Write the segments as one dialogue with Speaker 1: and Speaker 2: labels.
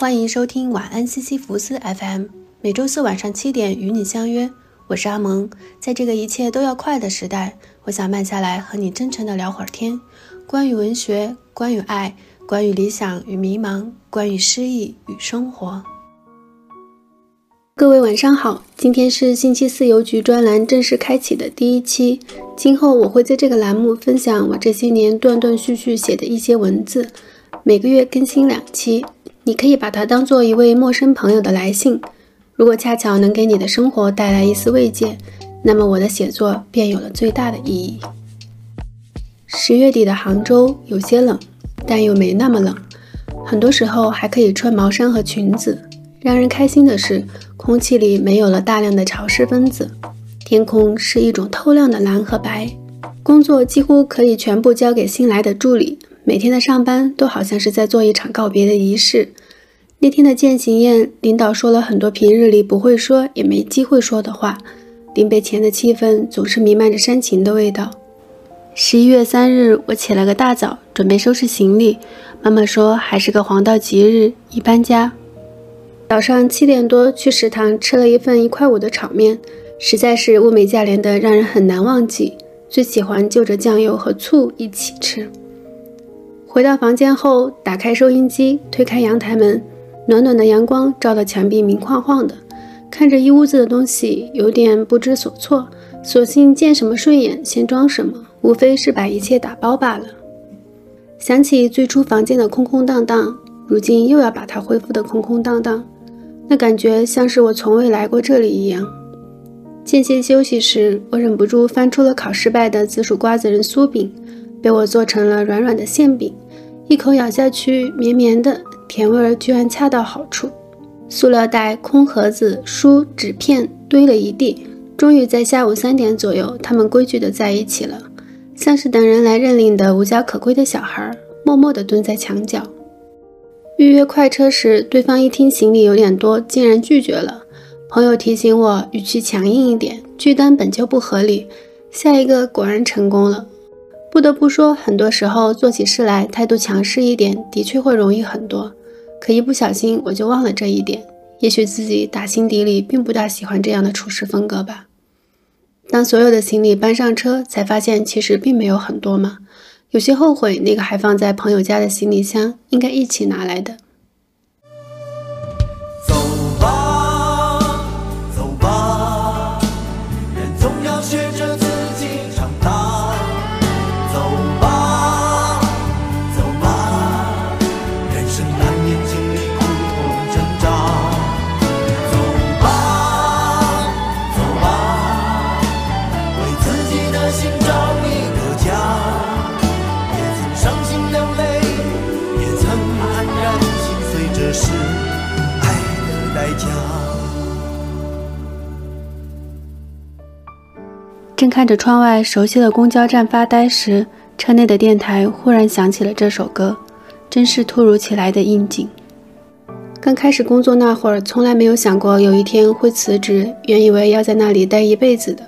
Speaker 1: 欢迎收听晚安西西弗斯 FM，每周四晚上七点与你相约。我是阿蒙，在这个一切都要快的时代，我想慢下来和你真诚的聊会儿天，关于文学，关于爱，关于理想与迷茫，关于诗意与生活。各位晚上好，今天是星期四邮局专栏正式开启的第一期，今后我会在这个栏目分享我这些年断断续续写的一些文字，每个月更新两期。你可以把它当做一位陌生朋友的来信，如果恰巧能给你的生活带来一丝慰藉，那么我的写作便有了最大的意义。十月底的杭州有些冷，但又没那么冷，很多时候还可以穿毛衫和裙子。让人开心的是，空气里没有了大量的潮湿分子，天空是一种透亮的蓝和白，工作几乎可以全部交给新来的助理。每天的上班都好像是在做一场告别的仪式。那天的践行宴，领导说了很多平日里不会说也没机会说的话。临别前的气氛总是弥漫着煽情的味道。十一月三日，我起了个大早，准备收拾行李。妈妈说还是个黄道吉日，一搬家。早上七点多去食堂吃了一份一块五的炒面，实在是物美价廉的，让人很难忘记。最喜欢就着酱油和醋一起吃。回到房间后，打开收音机，推开阳台门，暖暖的阳光照得墙壁明晃晃的，看着一屋子的东西，有点不知所措。索性见什么顺眼先装什么，无非是把一切打包罢了。想起最初房间的空空荡荡，如今又要把它恢复的空空荡荡，那感觉像是我从未来过这里一样。间歇休息时，我忍不住翻出了烤失败的紫薯瓜子仁酥饼。被我做成了软软的馅饼，一口咬下去，绵绵的，甜味儿居然恰到好处。塑料袋、空盒子、书、纸片堆了一地。终于在下午三点左右，他们规矩的在一起了，像是等人来认领的无家可归的小孩，默默地蹲在墙角。预约快车时，对方一听行李有点多，竟然拒绝了。朋友提醒我语气强硬一点，拒单本就不合理。下一个果然成功了。不得不说，很多时候做起事来态度强势一点，的确会容易很多。可一不小心，我就忘了这一点。也许自己打心底里并不大喜欢这样的处事风格吧。当所有的行李搬上车，才发现其实并没有很多嘛。有些后悔，那个还放在朋友家的行李箱应该一起拿来的。正看着窗外熟悉的公交站发呆时，车内的电台忽然响起了这首歌，真是突如其来的应景。刚开始工作那会儿，从来没有想过有一天会辞职，原以为要在那里待一辈子的，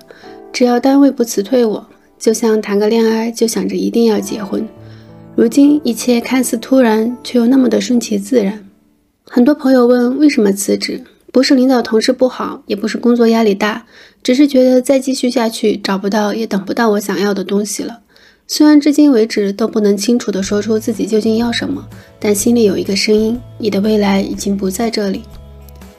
Speaker 1: 只要单位不辞退我，就像谈个恋爱就想着一定要结婚。如今一切看似突然，却又那么的顺其自然。很多朋友问为什么辞职。不是领导同事不好，也不是工作压力大，只是觉得再继续下去找不到也等不到我想要的东西了。虽然至今为止都不能清楚地说出自己究竟要什么，但心里有一个声音：你的未来已经不在这里。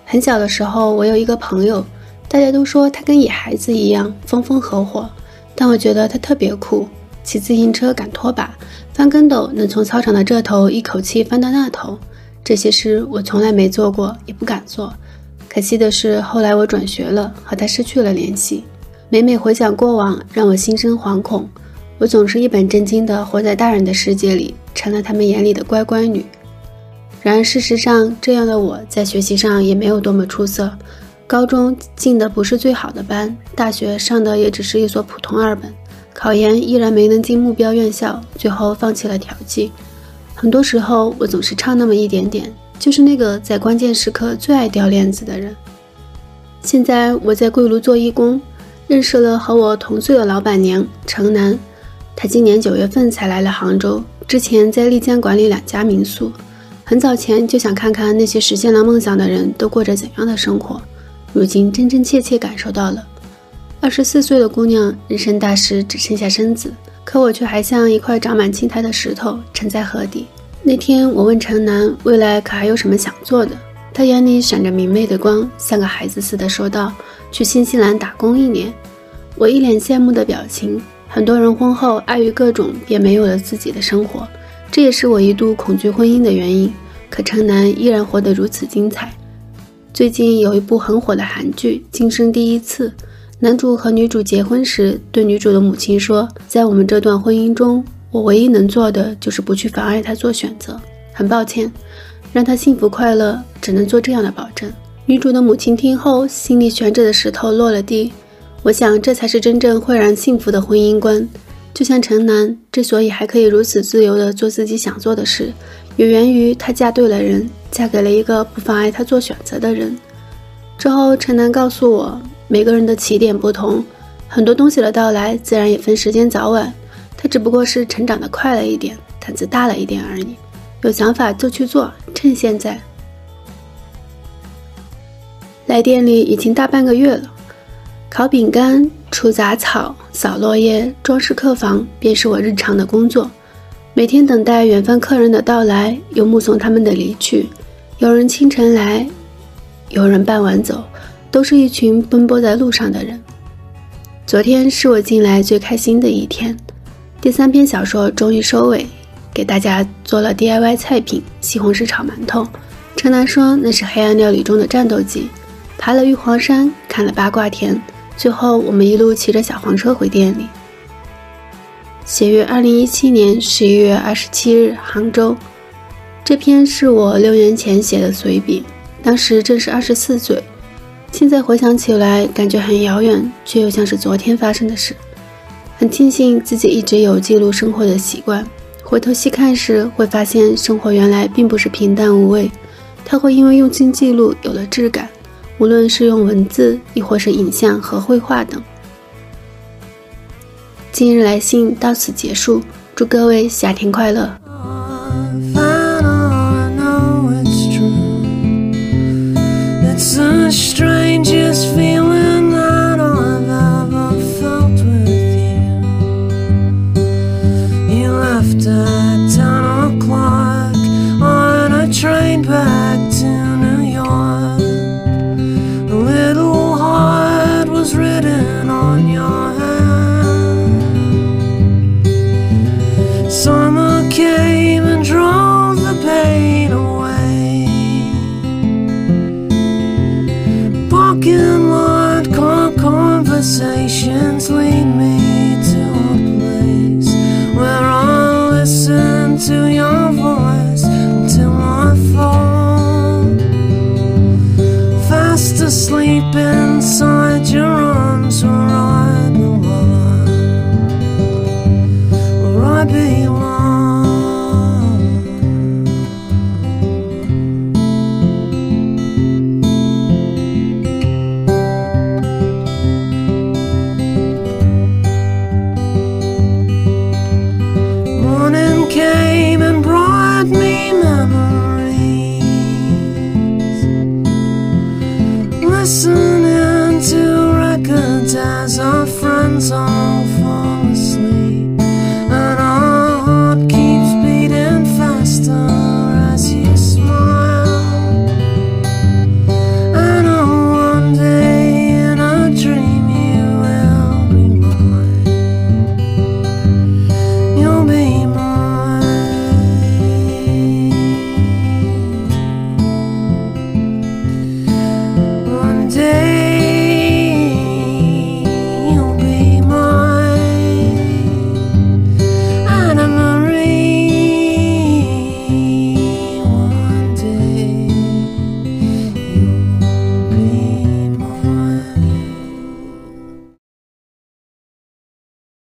Speaker 1: 很小的时候，我有一个朋友，大家都说他跟野孩子一样风风火火，但我觉得他特别酷，骑自行车赶拖把，翻跟斗能从操场的这头一口气翻到那头。这些事我从来没做过，也不敢做。可惜的是，后来我转学了，和他失去了联系。每每回想过往，让我心生惶恐。我总是一本正经地活在大人的世界里，成了他们眼里的乖乖女。然而事实上，这样的我在学习上也没有多么出色。高中进的不是最好的班，大学上的也只是一所普通二本，考研依然没能进目标院校，最后放弃了调剂。很多时候，我总是差那么一点点。就是那个在关键时刻最爱掉链子的人。现在我在贵庐做义工，认识了和我同岁的老板娘程楠。她今年九月份才来了杭州，之前在丽江管理两家民宿。很早前就想看看那些实现了梦想的人都过着怎样的生活，如今真真切切感受到了。二十四岁的姑娘，人生大事只剩下身子，可我却还像一块长满青苔的石头，沉在河底。那天我问陈楠，未来可还有什么想做的？他眼里闪着明媚的光，像个孩子似的说道：“去新西兰打工一年。”我一脸羡慕的表情。很多人婚后碍于各种，便没有了自己的生活，这也是我一度恐惧婚姻的原因。可陈楠依然活得如此精彩。最近有一部很火的韩剧《今生第一次》。男主和女主结婚时，对女主的母亲说：“在我们这段婚姻中，我唯一能做的就是不去妨碍她做选择。很抱歉，让她幸福快乐，只能做这样的保证。”女主的母亲听后，心里悬着的石头落了地。我想，这才是真正会让幸福的婚姻观。就像陈楠之所以还可以如此自由地做自己想做的事，也源于她嫁对了人，嫁给了一个不妨碍她做选择的人。之后，陈楠告诉我。每个人的起点不同，很多东西的到来自然也分时间早晚。他只不过是成长的快了一点，胆子大了一点而已。有想法就去做，趁现在。来店里已经大半个月了，烤饼干、除杂草、扫落叶、装饰客房，便是我日常的工作。每天等待远方客人的到来，又目送他们的离去。有人清晨来，有人傍晚走。都是一群奔波在路上的人。昨天是我进来最开心的一天，第三篇小说终于收尾，给大家做了 DIY 菜品西红柿炒馒头。陈楠说那是黑暗料理中的战斗机。爬了玉皇山，看了八卦田，最后我们一路骑着小黄车回店里。写于二零一七年十一月二十七日，杭州。这篇是我六年前写的随笔，当时正是二十四岁。现在回想起来，感觉很遥远，却又像是昨天发生的事。很庆幸自己一直有记录生活的习惯。回头细看时，会发现生活原来并不是平淡无味，它会因为用心记录有了质感，无论是用文字，亦或是影像和绘画等。今日来信到此结束，祝各位夏天快乐。strangest